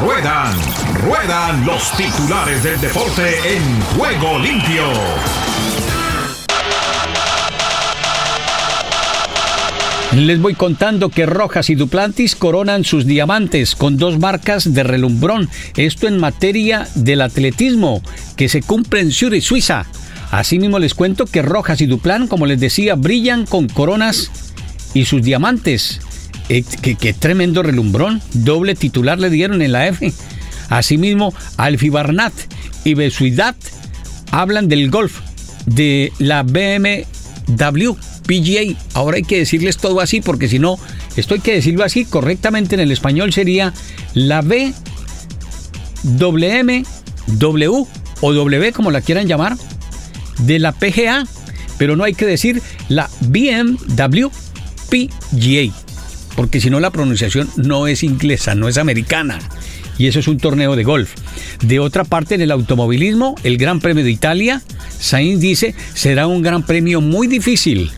Ruedan, ruedan los titulares del deporte en juego limpio. Les voy contando que Rojas y Duplantis coronan sus diamantes con dos marcas de relumbrón. Esto en materia del atletismo que se cumple en Zurich, Suiza. Asimismo les cuento que Rojas y Duplan, como les decía, brillan con coronas y sus diamantes. Eh, qué, tremendo relumbrón. Doble titular le dieron en la F. Asimismo, Alfie Barnat y Besuidat hablan del golf de la BMW PGA. Ahora hay que decirles todo así porque si no, esto hay que decirlo así correctamente en el español sería la B, o W como la quieran llamar, de la PGA, pero no hay que decir la BMW PGA, porque si no la pronunciación no es inglesa, no es americana. Y eso es un torneo de golf. De otra parte, en el automovilismo, el Gran Premio de Italia, Sainz dice, será un gran premio muy difícil.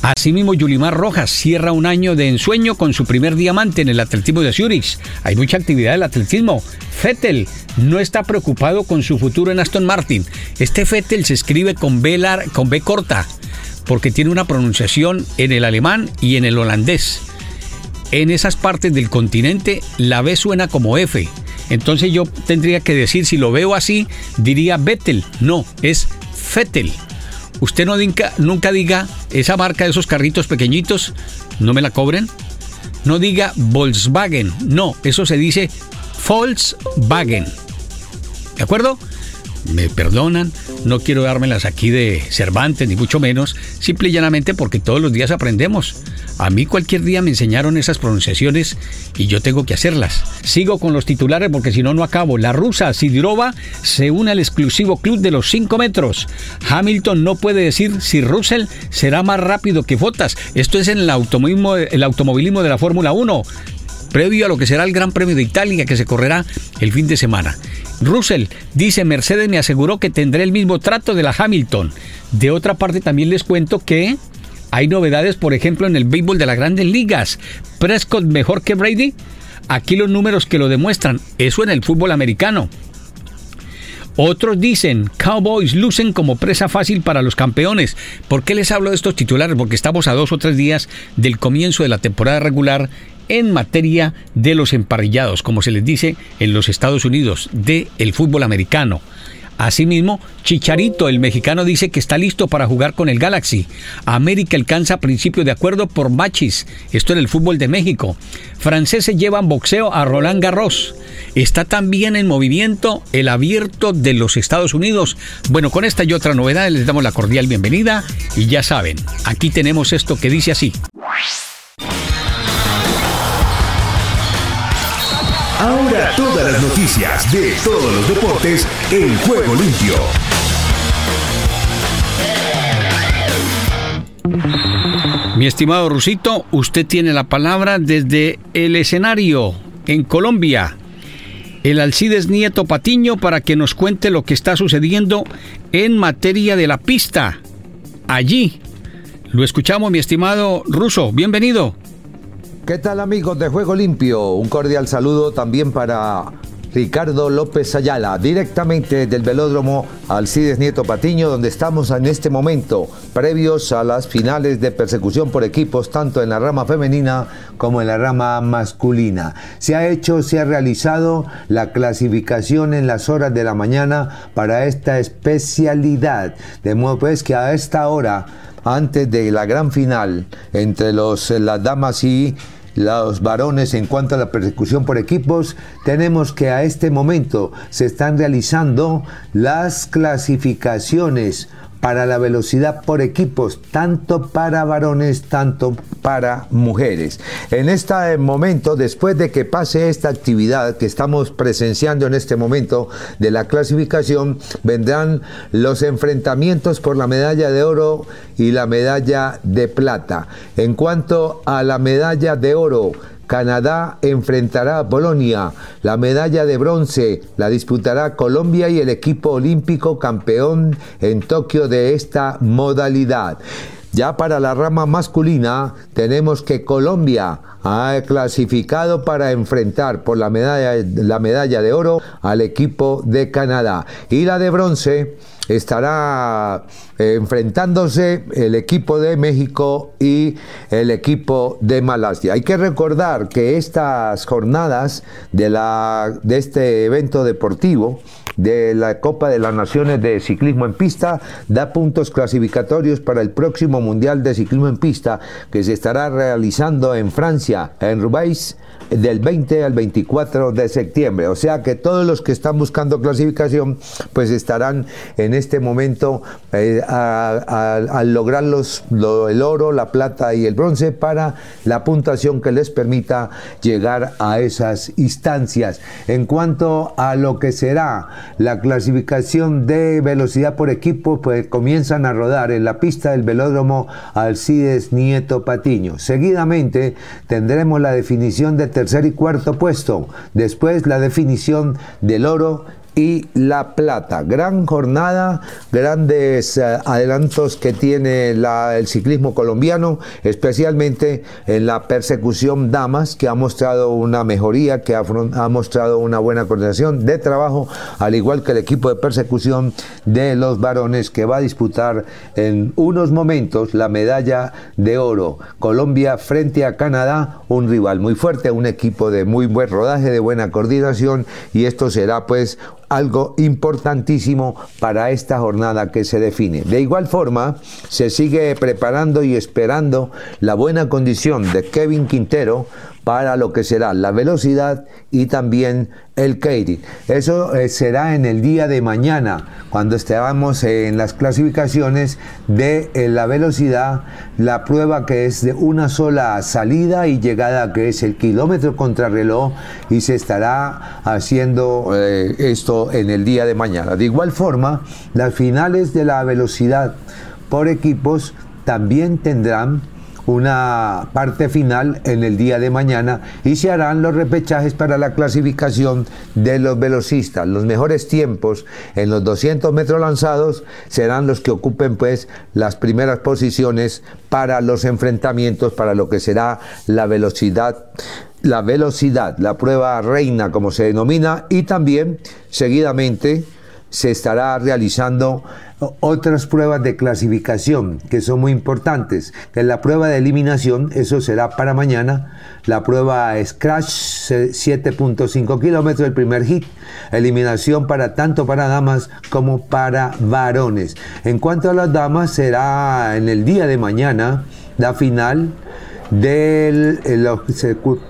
Asimismo, Yulimar Rojas cierra un año de ensueño con su primer diamante en el atletismo de Zurich. Hay mucha actividad del atletismo. Fettel no está preocupado con su futuro en Aston Martin. Este Fettel se escribe con B, con B corta porque tiene una pronunciación en el alemán y en el holandés. En esas partes del continente la B suena como F. Entonces yo tendría que decir, si lo veo así, diría Vettel. No, es Fettel. Usted no nunca diga esa marca de esos carritos pequeñitos, no me la cobren. No diga Volkswagen, no, eso se dice Volkswagen. ¿De acuerdo? Me perdonan, no quiero dármelas aquí de Cervantes, ni mucho menos, simple y llanamente porque todos los días aprendemos. A mí cualquier día me enseñaron esas pronunciaciones y yo tengo que hacerlas. Sigo con los titulares porque si no, no acabo. La rusa Sidirova se une al exclusivo club de los 5 metros. Hamilton no puede decir si Russell será más rápido que Fotas. Esto es en el automovilismo, el automovilismo de la Fórmula 1 previo a lo que será el Gran Premio de Italia que se correrá el fin de semana. Russell dice, Mercedes me aseguró que tendré el mismo trato de la Hamilton. De otra parte también les cuento que hay novedades, por ejemplo, en el béisbol de las grandes ligas. Prescott mejor que Brady. Aquí los números que lo demuestran. Eso en el fútbol americano. Otros dicen, Cowboys lucen como presa fácil para los campeones. ¿Por qué les hablo de estos titulares? Porque estamos a dos o tres días del comienzo de la temporada regular en materia de los emparrillados, como se les dice en los Estados Unidos, del el fútbol americano. Asimismo, Chicharito, el mexicano, dice que está listo para jugar con el Galaxy. América alcanza principio de acuerdo por Machis, esto en el fútbol de México. Franceses llevan boxeo a Roland Garros. Está también en movimiento el abierto de los Estados Unidos. Bueno, con esta y otra novedad les damos la cordial bienvenida y ya saben, aquí tenemos esto que dice así. Ahora todas las noticias de todos los deportes en juego limpio. Mi estimado Rusito, usted tiene la palabra desde el escenario en Colombia. El Alcides Nieto Patiño para que nos cuente lo que está sucediendo en materia de la pista. Allí. Lo escuchamos, mi estimado Ruso. Bienvenido. ¿Qué tal amigos de Juego Limpio? Un cordial saludo también para Ricardo López Ayala, directamente del velódromo Alcides Nieto Patiño, donde estamos en este momento, previos a las finales de persecución por equipos, tanto en la rama femenina como en la rama masculina. Se ha hecho, se ha realizado la clasificación en las horas de la mañana para esta especialidad, de modo pues que a esta hora antes de la gran final entre los, las damas y los varones en cuanto a la persecución por equipos, tenemos que a este momento se están realizando las clasificaciones para la velocidad por equipos, tanto para varones, tanto para mujeres. En este momento, después de que pase esta actividad que estamos presenciando en este momento de la clasificación, vendrán los enfrentamientos por la medalla de oro y la medalla de plata. En cuanto a la medalla de oro, Canadá enfrentará a Polonia. La medalla de bronce la disputará Colombia y el equipo olímpico campeón en Tokio de esta modalidad. Ya para la rama masculina tenemos que Colombia ha clasificado para enfrentar por la medalla, la medalla de oro al equipo de Canadá. Y la de bronce estará eh, enfrentándose el equipo de México y el equipo de Malasia. Hay que recordar que estas jornadas de, la, de este evento deportivo de la Copa de las Naciones de Ciclismo en Pista da puntos clasificatorios para el próximo Mundial de Ciclismo en Pista que se estará realizando en Francia, en Roubaix, del 20 al 24 de septiembre. O sea que todos los que están buscando clasificación pues estarán en este momento eh, al lograr los, el oro, la plata y el bronce para la puntuación que les permita llegar a esas instancias. En cuanto a lo que será la clasificación de velocidad por equipo, pues comienzan a rodar en la pista del velódromo Alcides Nieto Patiño. Seguidamente tendremos la definición de tercer y cuarto puesto. Después la definición del oro y La Plata. Gran jornada, grandes eh, adelantos que tiene el ciclismo colombiano, especialmente en la persecución damas, que ha mostrado una mejoría, que ha, ha, mostrado una buena coordinación de trabajo, al igual que el equipo de persecución de los varones que va a disputar en unos momentos la medalla de oro. Colombia frente a Canadá, un rival muy fuerte, un equipo de muy buen rodaje, de buena coordinación, y esto será pues algo importantísimo para esta jornada que se define. De igual forma, se sigue preparando y esperando la buena condición de Kevin Quintero para lo que será la velocidad y también el Katie. Eso eh, será en el día de mañana, cuando estemos en las clasificaciones de eh, la velocidad, la prueba que es de una sola salida y llegada, que es el kilómetro contrarreloj, y se estará haciendo eh, esto en el día de mañana. De igual forma, las finales de la velocidad por equipos también tendrán una parte final en el día de mañana y se harán los repechajes para la clasificación de los velocistas. Los mejores tiempos en los 200 metros lanzados serán los que ocupen pues las primeras posiciones para los enfrentamientos, para lo que será la velocidad la velocidad, la prueba reina como se denomina, y también seguidamente se estará realizando otras pruebas de clasificación que son muy importantes. Que la prueba de eliminación, eso será para mañana. La prueba Scratch, 7.5 kilómetros, el primer hit. Eliminación para tanto para damas como para varones. En cuanto a las damas, será en el día de mañana la final de los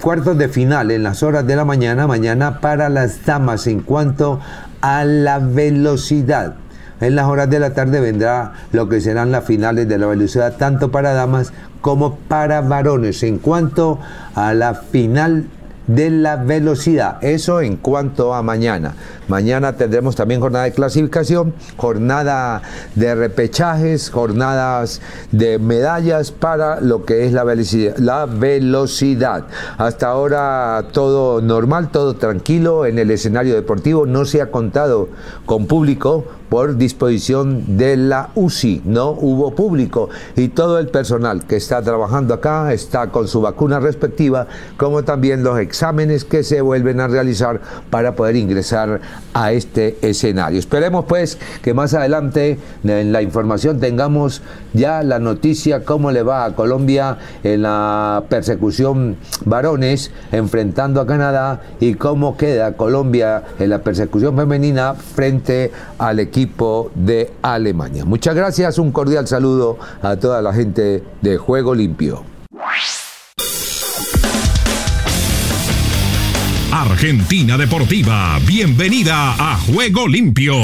cuartos de final en las horas de la mañana, mañana para las damas en cuanto a la velocidad. En las horas de la tarde vendrá lo que serán las finales de la velocidad, tanto para damas como para varones. En cuanto a la final de la velocidad. Eso en cuanto a mañana. Mañana tendremos también jornada de clasificación, jornada de repechajes, jornadas de medallas para lo que es la velocidad. La velocidad. Hasta ahora todo normal, todo tranquilo en el escenario deportivo. No se ha contado con público por disposición de la UCI. No hubo público y todo el personal que está trabajando acá está con su vacuna respectiva, como también los exámenes que se vuelven a realizar para poder ingresar a este escenario. Esperemos pues que más adelante en la información tengamos ya la noticia cómo le va a Colombia en la persecución varones enfrentando a Canadá y cómo queda Colombia en la persecución femenina frente al equipo de Alemania. Muchas gracias, un cordial saludo a toda la gente de Juego Limpio. Argentina Deportiva, bienvenida a Juego Limpio.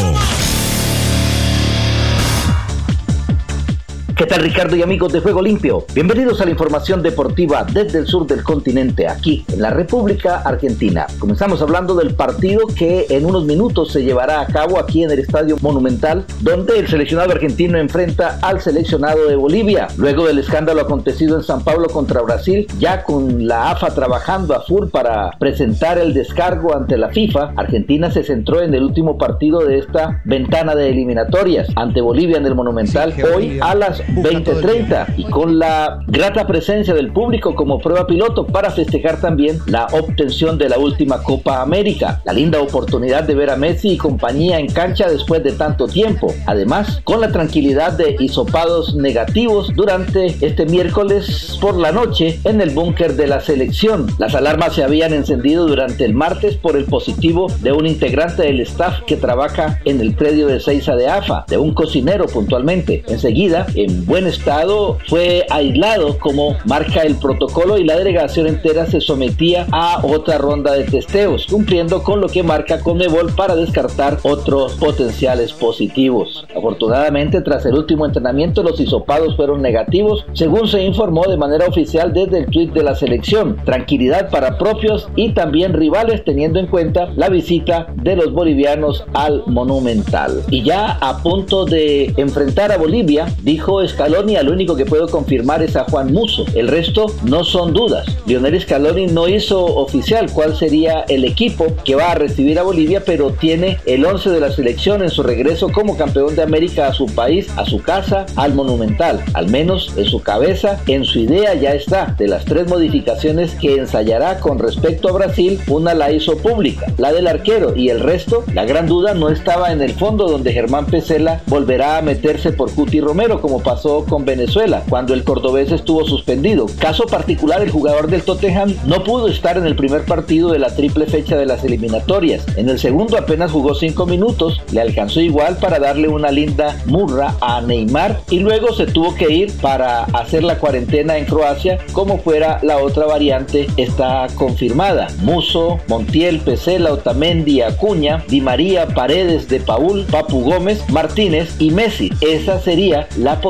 ¿Qué tal Ricardo y amigos de Juego Limpio? Bienvenidos a la información deportiva desde el sur del continente, aquí en la República Argentina. Comenzamos hablando del partido que en unos minutos se llevará a cabo aquí en el Estadio Monumental, donde el seleccionado argentino enfrenta al seleccionado de Bolivia. Luego del escándalo acontecido en San Pablo contra Brasil, ya con la AFA trabajando a full para presentar el descargo ante la FIFA, Argentina se centró en el último partido de esta ventana de eliminatorias ante Bolivia en el Monumental hoy a las 2030 y con la grata presencia del público como prueba piloto para festejar también la obtención de la última Copa América. La linda oportunidad de ver a Messi y compañía en cancha después de tanto tiempo. Además, con la tranquilidad de hisopados negativos durante este miércoles por la noche en el búnker de la selección. Las alarmas se habían encendido durante el martes por el positivo de un integrante del staff que trabaja en el predio de Seiza de AFA, de un cocinero puntualmente. Enseguida, en buen estado, fue aislado como marca el protocolo y la delegación entera se sometía a otra ronda de testeos, cumpliendo con lo que marca Conmebol para descartar otros potenciales positivos. Afortunadamente, tras el último entrenamiento, los hisopados fueron negativos, según se informó de manera oficial desde el tweet de la selección. Tranquilidad para propios y también rivales teniendo en cuenta la visita de los bolivianos al Monumental. Y ya a punto de enfrentar a Bolivia, dijo Scaloni, al único que puedo confirmar es a Juan Muso. El resto no son dudas. Lionel Scaloni no hizo oficial cuál sería el equipo que va a recibir a Bolivia, pero tiene el 11 de la selección en su regreso como campeón de América a su país, a su casa, al Monumental. Al menos en su cabeza, en su idea ya está. De las tres modificaciones que ensayará con respecto a Brasil, una la hizo pública, la del arquero y el resto, la gran duda no estaba en el fondo donde Germán Pesela volverá a meterse por Cuti Romero como pasó con Venezuela cuando el cordobés estuvo suspendido. Caso particular, el jugador del Tottenham no pudo estar en el primer partido de la triple fecha de las eliminatorias. En el segundo apenas jugó cinco minutos, le alcanzó igual para darle una linda murra a Neymar y luego se tuvo que ir para hacer la cuarentena en Croacia como fuera la otra variante está confirmada. Muso, Montiel, Pesela, Otamendi, Acuña, Di María, Paredes, De Paul, Papu Gómez, Martínez y Messi. Esa sería la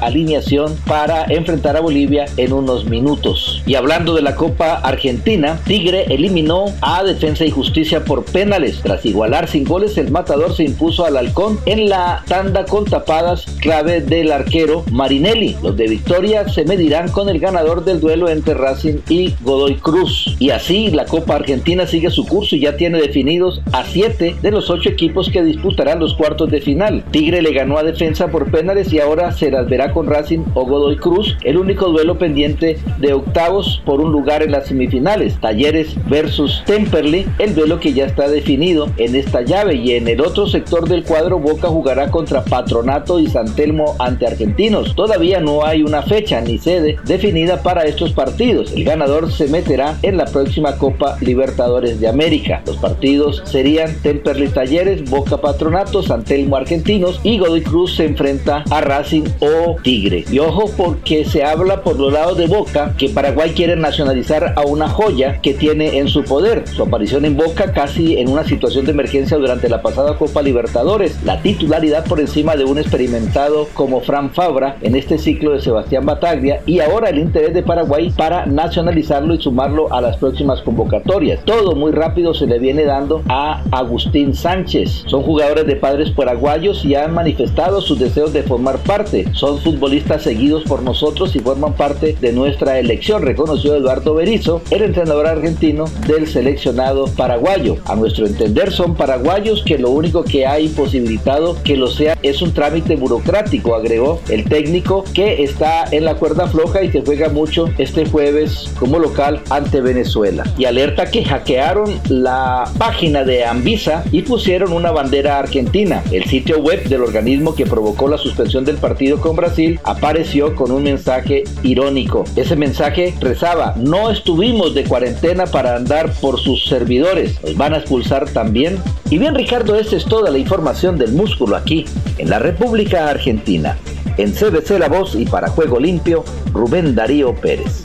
alineación para enfrentar a Bolivia en unos minutos. Y hablando de la Copa Argentina, Tigre eliminó a Defensa y Justicia por penales. Tras igualar sin goles, el matador se impuso al halcón en la tanda con tapadas clave del arquero Marinelli. Los de Victoria se medirán con el ganador del duelo entre Racing y Godoy Cruz. Y así la Copa Argentina sigue su curso y ya tiene definidos a siete de los ocho equipos que disputarán los cuartos de final. Tigre le ganó a Defensa por penales y ahora se las verá con Racing o Godoy Cruz, el único duelo pendiente de octavos por un lugar en las semifinales. Talleres versus Temperley, el duelo que ya está definido en esta llave y en el otro sector del cuadro Boca jugará contra Patronato y San Telmo ante Argentinos. Todavía no hay una fecha ni sede definida para estos partidos. El ganador se meterá en la próxima Copa Libertadores de América. Los partidos serían Temperley Talleres, Boca Patronato, San Telmo Argentinos y Godoy Cruz se enfrenta a Racing o Tigre. Y ojo porque se habla por los lados de Boca que Paraguay quiere nacionalizar a una joya que tiene en su poder. Su aparición en Boca casi en una situación de emergencia durante la pasada Copa Libertadores. La titularidad por encima de un experimentado como Fran Fabra en este ciclo de Sebastián Bataglia y ahora el interés de Paraguay para nacionalizarlo y sumarlo a las próximas convocatorias. Todo muy rápido se le viene dando a Agustín Sánchez. Son jugadores de padres paraguayos y han manifestado sus deseos de formar parte. Son futbolistas seguidos por nosotros y forman parte de nuestra elección, reconoció Eduardo Berizzo, el entrenador argentino del seleccionado paraguayo. A nuestro entender son paraguayos que lo único que ha imposibilitado que lo sea es un trámite burocrático, agregó el técnico que está en la cuerda floja y se juega mucho este jueves como local ante Venezuela. Y alerta que hackearon la página de Anvisa y pusieron una bandera argentina. El sitio web del organismo que provocó la suspensión del partido con Brasil apareció con un mensaje irónico. Ese mensaje rezaba, no estuvimos de cuarentena para andar por sus servidores, nos van a expulsar también. Y bien Ricardo, esta es toda la información del músculo aquí, en la República Argentina. En CBC La Voz y para Juego Limpio, Rubén Darío Pérez.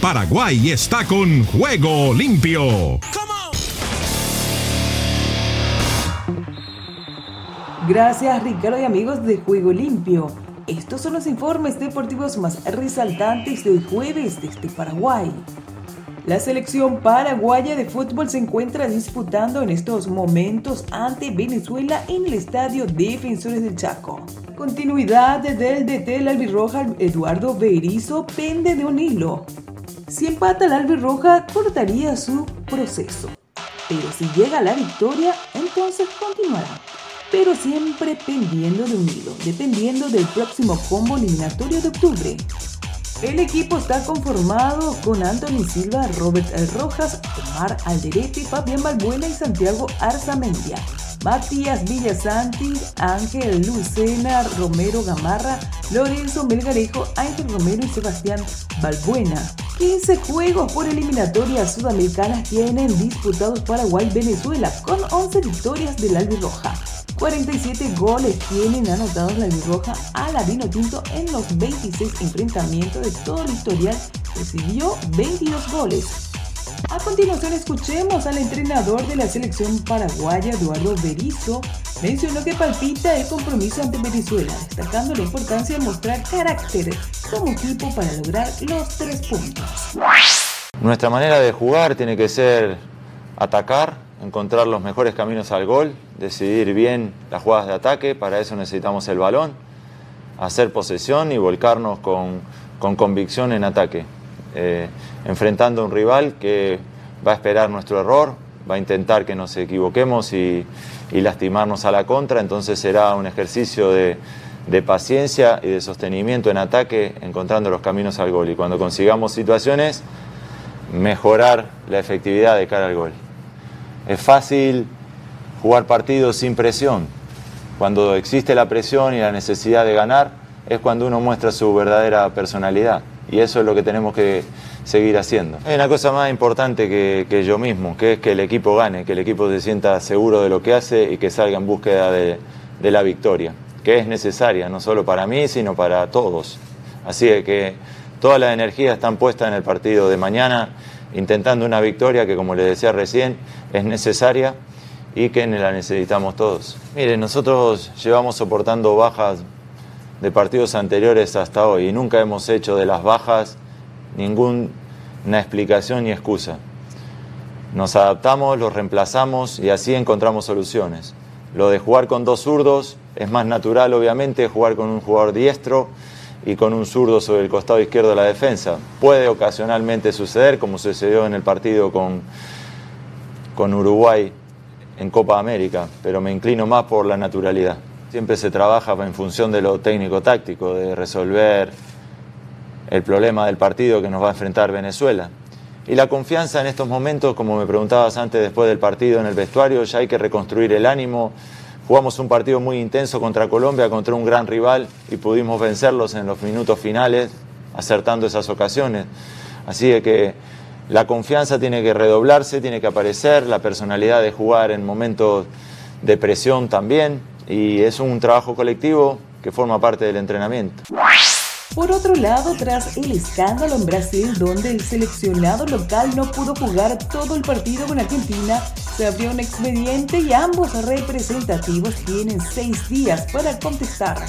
Paraguay está con Juego Limpio. Gracias Ricardo y amigos de Juego Limpio. Estos son los informes deportivos más resaltantes de hoy jueves desde Paraguay. La selección paraguaya de fútbol se encuentra disputando en estos momentos ante Venezuela en el estadio Defensores del Chaco. Continuidad del DT la albirroja Eduardo Berizzo pende de un hilo. Si empata la albirroja cortaría su proceso, pero si llega la victoria, entonces continuará. Pero siempre pendiendo de un hilo, dependiendo del próximo combo eliminatorio de octubre. El equipo está conformado con Anthony Silva, Robert Rojas, Omar Alderete, Fabián Balbuena y Santiago Arzamendia. Matías Villasanti, Ángel Lucena, Romero Gamarra, Lorenzo Melgarejo, Ángel Romero y Sebastián Balbuena. 15 juegos por eliminatorias sudamericanas tienen disputados Paraguay Venezuela con 11 victorias del Albirroja. 47 goles tienen anotados la Albirroja a la Vino Tinto en los 26 enfrentamientos de todo el historial. Recibió 22 goles. A continuación escuchemos al entrenador de la selección paraguaya, Eduardo Berizzo, mencionó que palpita el compromiso ante Venezuela, destacando la importancia de mostrar carácter como equipo para lograr los tres puntos. Nuestra manera de jugar tiene que ser atacar, encontrar los mejores caminos al gol, decidir bien las jugadas de ataque, para eso necesitamos el balón, hacer posesión y volcarnos con, con convicción en ataque. Eh, enfrentando a un rival que va a esperar nuestro error, va a intentar que nos equivoquemos y, lastimarnos a la contra, entonces será un ejercicio de, paciencia y de sostenimiento en ataque, encontrando los caminos al gol. Y cuando consigamos situaciones, mejorar la efectividad de cara al gol. Es fácil jugar partidos sin presión. Cuando existe la presión y la necesidad de ganar, es cuando uno muestra su verdadera personalidad. Y eso es lo que tenemos que seguir haciendo. Hay una cosa más importante que, yo mismo, que es que el equipo gane, que el equipo se sienta seguro de lo que hace y que salga en búsqueda de, la victoria, que es necesaria no solo para mí, sino para todos. Así que todas las energías están puestas en el partido de mañana, intentando una victoria que, como les decía recién, es necesaria y que la necesitamos todos. Miren, nosotros llevamos soportando bajas de partidos anteriores hasta hoy y nunca hemos hecho de las bajas ninguna explicación ni excusa. Nos adaptamos, los reemplazamos y así encontramos soluciones. Lo de jugar con dos zurdos es más natural, obviamente, jugar con un jugador diestro y con un zurdo sobre el costado izquierdo de la defensa. Puede ocasionalmente suceder, como sucedió en el partido con, con Uruguay en Copa América, pero me inclino más por la naturalidad. Siempre se trabaja en función de lo técnico-táctico, de resolver el problema del partido que nos va a enfrentar Venezuela. Y la confianza en estos momentos, como me preguntabas antes después del partido en el vestuario, ya hay que reconstruir el ánimo. Jugamos un partido muy intenso contra Colombia, contra un gran rival y pudimos vencerlos en los minutos finales, acertando esas ocasiones. Así que la confianza tiene que redoblarse, tiene que aparecer, la personalidad de jugar en momentos de presión también, y es un trabajo colectivo que forma parte del entrenamiento. Por otro lado, tras el escándalo en Brasil, donde el seleccionado local no pudo jugar todo el partido con Argentina, se abrió un expediente y ambos representativos tienen seis días para contestar.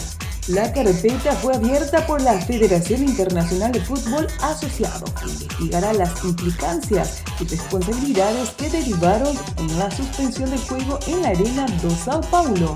La carpeta fue abierta por la Federación Internacional de Fútbol Asociado, que investigará las implicancias y responsabilidades que derivaron en la suspensión del juego en la Arena do Sao Paulo.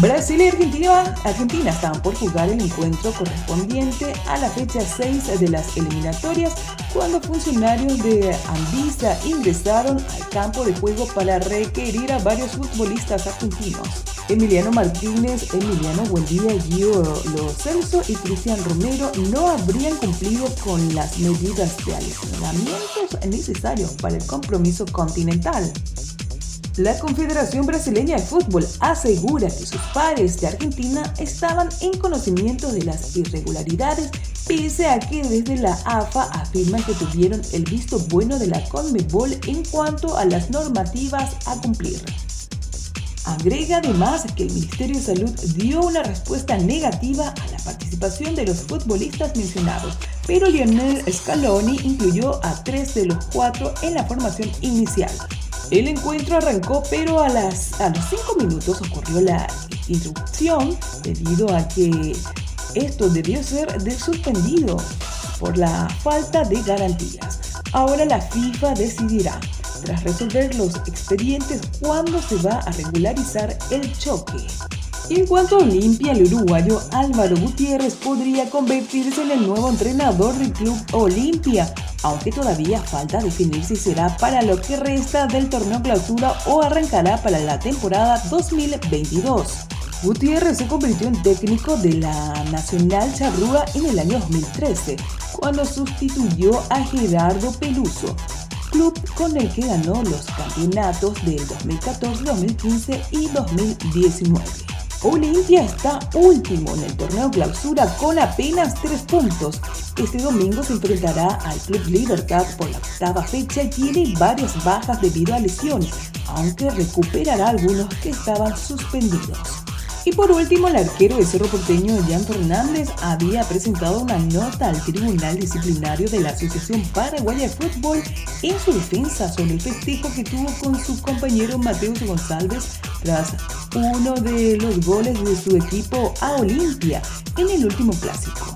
Brasil y Argentina, Argentina estaban por jugar el encuentro correspondiente a la fecha 6 de las eliminatorias cuando funcionarios de Anvisa ingresaron al campo de juego para requerir a varios futbolistas argentinos. Emiliano Martínez, Emiliano Buendía, Gio Lo Celso y Cristian Romero no habrían cumplido con las medidas de aislamientos necesarios para el compromiso continental. La Confederación Brasileña de Fútbol asegura que sus pares de Argentina estaban en conocimiento de las irregularidades, pese a que desde la AFA afirman que tuvieron el visto bueno de la CONMEBOL en cuanto a las normativas a cumplir. Agrega además que el Ministerio de Salud dio una respuesta negativa a la participación de los futbolistas mencionados, pero Lionel Scaloni incluyó a tres de los cuatro en la formación inicial. El encuentro arrancó, pero a, las, a los 5 minutos ocurrió la interrupción debido a que esto debió ser suspendido por la falta de garantías. Ahora la FIFA decidirá, tras resolver los expedientes, cuándo se va a regularizar el choque. En cuanto a Olimpia, el uruguayo Álvaro Gutiérrez podría convertirse en el nuevo entrenador del club Olimpia aunque todavía falta definir si será para lo que resta del torneo clausura o arrancará para la temporada 2022. Gutiérrez se convirtió en técnico de la Nacional Charrúa en el año 2013, cuando sustituyó a Gerardo Peluso, club con el que ganó los campeonatos del 2014, 2015 y 2019. Olimpia está último en el torneo clausura con apenas tres puntos. Este domingo se enfrentará al Club Libertad por la octava fecha y tiene varias bajas debido a lesiones, aunque recuperará algunos que estaban suspendidos. Y por último, el arquero de Cerro Porteño, Jan Fernández, había presentado una nota al Tribunal Disciplinario de la Asociación Paraguaya de Fútbol en su defensa sobre el festejo que tuvo con su compañero Mateus González tras uno de los goles de su equipo a Olimpia en el último clásico.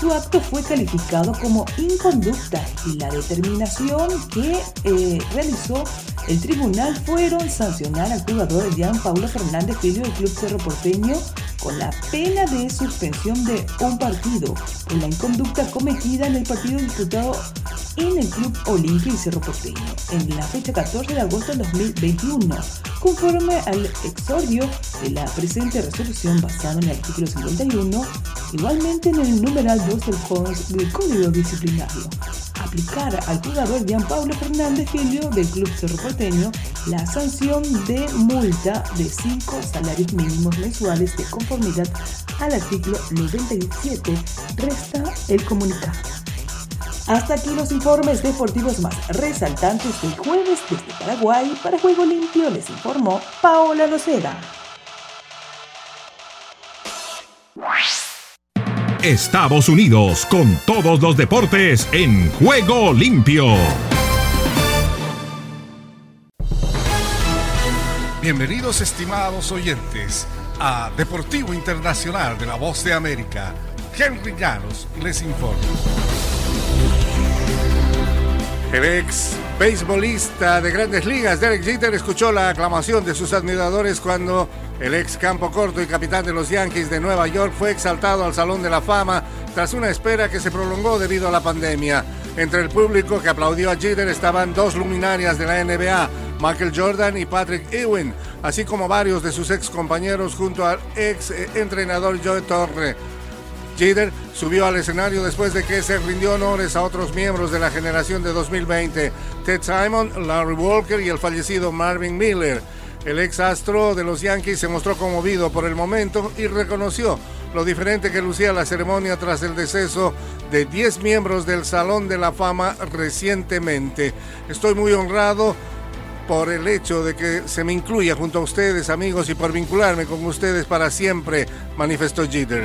Su acto fue calificado como inconducta y la determinación que eh, realizó el tribunal fueron sancionar al jugador Jean Paulo Fernández Filio del Club Cerro Porteño con la pena de suspensión de un partido por la inconducta cometida en el partido disputado en el Club Olimpia y Cerro Porteño en la fecha 14 de agosto de 2021, conforme al exordio de la presente resolución basada en el artículo 51, igualmente en el numeral 2 del, del Código Disciplinario aplicar al jugador Jean Pablo Fernández Filio del Club Cerro Porteño la sanción de multa de 5 salarios mínimos mensuales de conformidad al artículo 97, resta el comunicado. Hasta aquí los informes deportivos más resaltantes del jueves desde Paraguay. Para Juego Limpio les informó Paola Loceda. Estados Unidos con todos los deportes en juego limpio. Bienvenidos estimados oyentes a Deportivo Internacional de la Voz de América. Henry Llanos les informa. El ex beisbolista de grandes ligas, Derek Jeter, escuchó la aclamación de sus admiradores cuando el ex campo corto y capitán de los Yankees de Nueva York fue exaltado al Salón de la Fama tras una espera que se prolongó debido a la pandemia. Entre el público que aplaudió a Jeter estaban dos luminarias de la NBA, Michael Jordan y Patrick Ewing, así como varios de sus ex compañeros junto al ex entrenador Joe Torre. Jeter subió al escenario después de que se rindió honores a otros miembros de la generación de 2020, Ted Simon, Larry Walker y el fallecido Marvin Miller. El ex astro de los Yankees se mostró conmovido por el momento y reconoció lo diferente que lucía la ceremonia tras el deceso de 10 miembros del Salón de la Fama recientemente. Estoy muy honrado por el hecho de que se me incluya junto a ustedes, amigos, y por vincularme con ustedes para siempre, manifestó Jeter.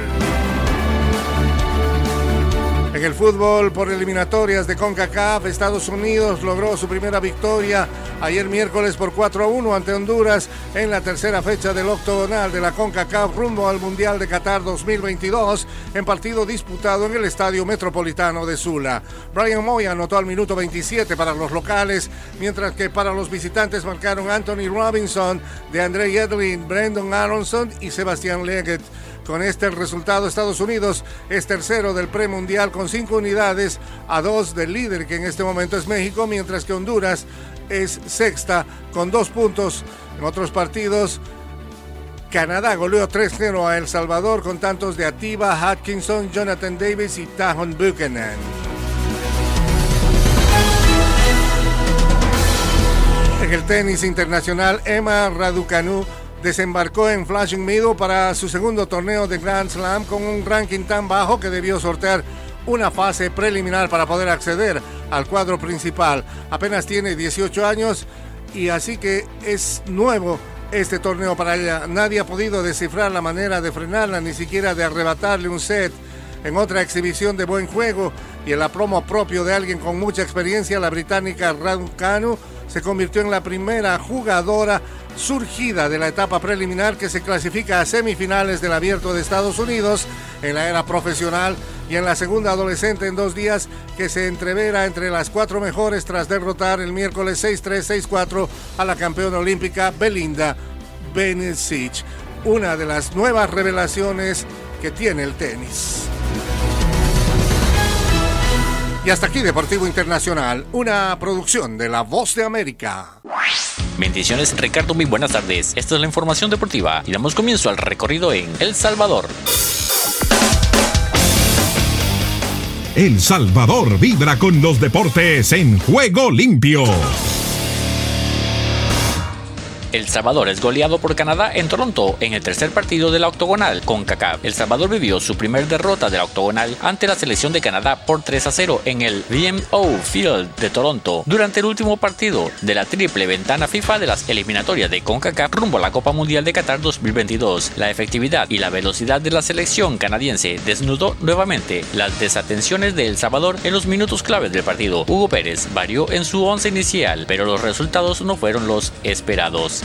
En el fútbol por eliminatorias de CONCACAF, Estados Unidos logró su primera victoria ayer miércoles por 4 a 1 ante Honduras en la tercera fecha del octogonal de la CONCACAF rumbo al Mundial de Qatar 2022 en partido disputado en el Estadio Metropolitano de Sula. Brian Moy anotó al minuto 27 para los locales, mientras que para los visitantes marcaron Anthony Robinson, de André Edlin, Brandon Aronson y Sebastián Leggett. Con este resultado, Estados Unidos es tercero del premundial con cinco unidades a dos del líder, que en este momento es México, mientras que Honduras es sexta con dos puntos. En otros partidos, Canadá goleó 3-0 a El Salvador con tantos de Ativa, Atkinson, Jonathan Davis y Tahon Buchanan. En el tenis internacional, Emma Raducanu desembarcó en Flashing Meadow para su segundo torneo de Grand Slam con un ranking tan bajo que debió sortear una fase preliminar para poder acceder al cuadro principal. Apenas tiene 18 años y así que es nuevo este torneo para ella. Nadie ha podido descifrar la manera de frenarla, ni siquiera de arrebatarle un set. En otra exhibición de buen juego y en la propio de alguien con mucha experiencia, la británica Raducanu se convirtió en la primera jugadora surgida de la etapa preliminar que se clasifica a semifinales del Abierto de Estados Unidos en la era profesional y en la segunda adolescente en dos días que se entrevera entre las cuatro mejores tras derrotar el miércoles 6-3, 6-4 a la campeona olímpica Belinda Bencic, una de las nuevas revelaciones que tiene el tenis. Y hasta aquí Deportivo Internacional, una producción de La Voz de América. Bendiciones Ricardo, muy buenas tardes. Esta es la información deportiva y damos comienzo al recorrido en El Salvador. El Salvador vibra con los deportes en juego limpio. El Salvador es goleado por Canadá en Toronto en el tercer partido de la octogonal con CACAF. El Salvador vivió su primer derrota de la octogonal ante la selección de Canadá por 3 a 0 en el BMO Field de Toronto durante el último partido de la triple ventana FIFA de las eliminatorias de CONCACAF rumbo a la Copa Mundial de Qatar 2022. La efectividad y la velocidad de la selección canadiense desnudó nuevamente las desatenciones de El Salvador en los minutos claves del partido. Hugo Pérez varió en su once inicial, pero los resultados no fueron los esperados.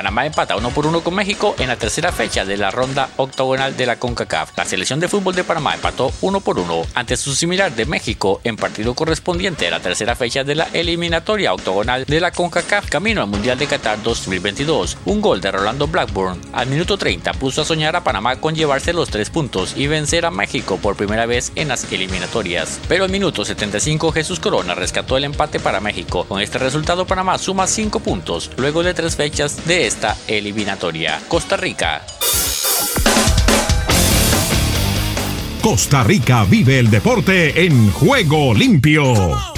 Panamá empata uno por uno con México en la tercera fecha de la ronda octogonal de la CONCACAF. La selección de fútbol de Panamá empató uno por uno ante su similar de México en partido correspondiente a la tercera fecha de la eliminatoria octogonal de la CONCACAF camino al Mundial de Qatar 2022. Un gol de Rolando Blackburn al minuto 30 puso a soñar a Panamá con llevarse los tres puntos y vencer a México por primera vez en las eliminatorias. Pero al minuto 75 Jesús Corona rescató el empate para México. Con este resultado Panamá suma 5 puntos luego de tres fechas de esta eliminatoria. Costa Rica. Costa Rica vive el deporte en juego limpio.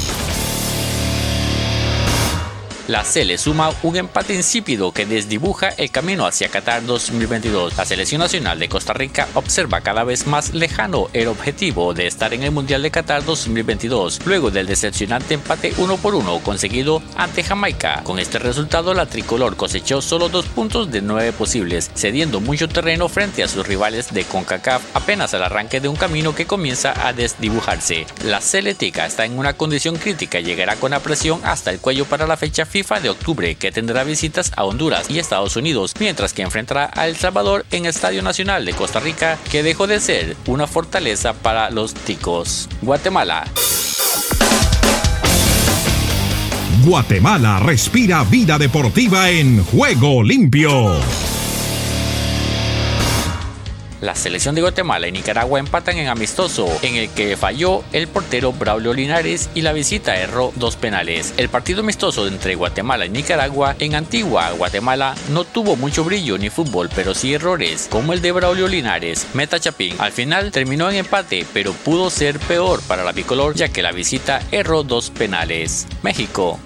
La C le suma un empate insípido que desdibuja el camino hacia Qatar 2022. La selección nacional de Costa Rica observa cada vez más lejano el objetivo de estar en el Mundial de Qatar 2022, luego del decepcionante empate 1 por 1 conseguido ante Jamaica. Con este resultado, la tricolor cosechó solo dos puntos de nueve posibles, cediendo mucho terreno frente a sus rivales de CONCACAF apenas al arranque de un camino que comienza a desdibujarse. La Celetica está en una condición crítica y llegará con la presión hasta el cuello para la fecha FIFA de octubre que tendrá visitas a Honduras y Estados Unidos, mientras que enfrentará a El Salvador en Estadio Nacional de Costa Rica, que dejó de ser una fortaleza para los ticos. Guatemala. Guatemala respira vida deportiva en juego limpio. La selección de Guatemala y Nicaragua empatan en amistoso, en el que falló el portero Braulio Linares y la visita erró dos penales. El partido amistoso entre Guatemala y Nicaragua en Antigua, Guatemala, no tuvo mucho brillo ni fútbol, pero sí errores, como el de Braulio Linares, Meta Chapín. Al final terminó en empate, pero pudo ser peor para la bicolor, ya que la visita erró dos penales. México.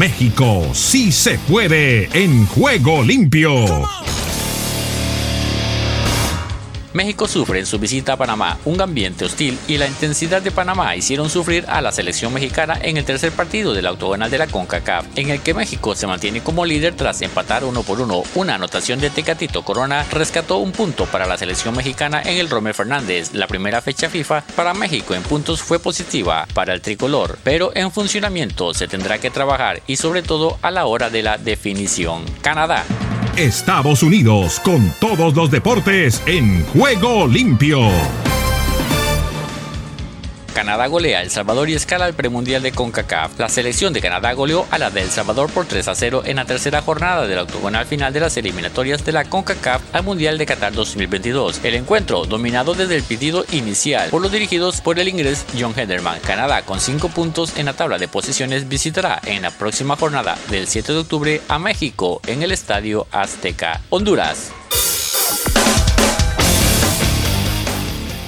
México sí se puede en juego limpio. México sufre en su visita a Panamá un ambiente hostil y la intensidad de Panamá hicieron sufrir a la selección mexicana en el tercer partido del octogonal de la CONCACAF, en el que México se mantiene como líder tras empatar uno por uno. Una anotación de Tecatito Corona rescató un punto para la selección mexicana en el Rome Fernández. La primera fecha FIFA para México en puntos fue positiva para el tricolor, pero en funcionamiento se tendrá que trabajar y sobre todo a la hora de la definición. Canadá. Estados Unidos con todos los deportes en juego limpio. Canadá golea a El Salvador y escala al premundial de CONCACAF. La selección de Canadá goleó a la de El Salvador por 3 a 0 en la tercera jornada del octogonal final de las eliminatorias de la CONCACAF al Mundial de Qatar 2022. El encuentro, dominado desde el pedido inicial por los dirigidos por el inglés John Hederman. Canadá, con 5 puntos en la tabla de posiciones, visitará en la próxima jornada del 7 de octubre a México en el Estadio Azteca. Honduras.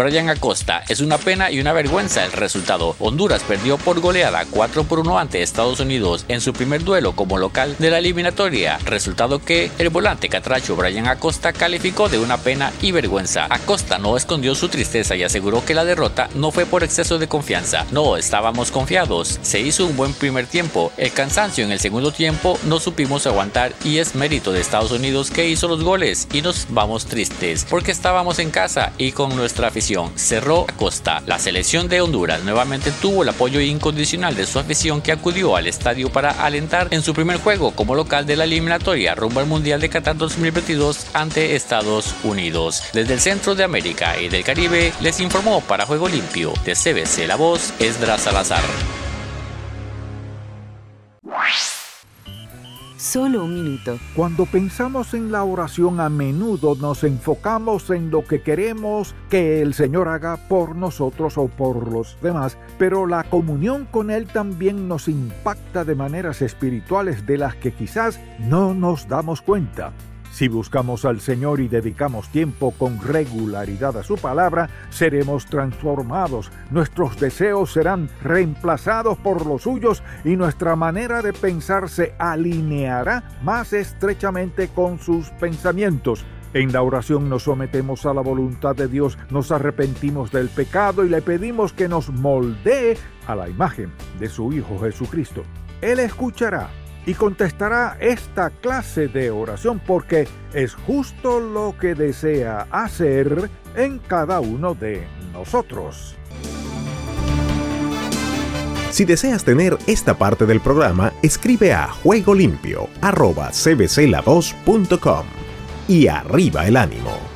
Brian Acosta, es una pena y una vergüenza el resultado. Honduras perdió por goleada 4 por 1 ante Estados Unidos en su primer duelo como local de la eliminatoria, resultado que el volante catracho Brian Acosta calificó de una pena y vergüenza. Acosta no escondió su tristeza y aseguró que la derrota no fue por exceso de confianza. No estábamos confiados. Se hizo un buen primer tiempo. El cansancio en el segundo tiempo no supimos aguantar y es mérito de Estados Unidos que hizo los goles y nos vamos tristes porque estábamos en casa y con nuestra afición cerró Costa. La selección de Honduras nuevamente tuvo el apoyo incondicional de su afición que acudió al estadio para alentar en su primer juego como local de la eliminatoria rumbo al Mundial de Qatar 2022 ante Estados Unidos. Desde el centro de América y del Caribe les informó para Juego Limpio de CBC La Voz Esdras Salazar. Solo un minuto. Cuando pensamos en la oración a menudo nos enfocamos en lo que queremos que el Señor haga por nosotros o por los demás, pero la comunión con Él también nos impacta de maneras espirituales de las que quizás no nos damos cuenta. Si buscamos al Señor y dedicamos tiempo con regularidad a su palabra, seremos transformados, nuestros deseos serán reemplazados por los suyos y nuestra manera de pensar se alineará más estrechamente con sus pensamientos. En la oración nos sometemos a la voluntad de Dios, nos arrepentimos del pecado y le pedimos que nos moldee a la imagen de su Hijo Jesucristo. Él escuchará y contestará esta clase de oración porque es justo lo que desea hacer en cada uno de nosotros. Si deseas tener esta parte del programa, escribe a juegolimpio.cbcla2.com y arriba el ánimo.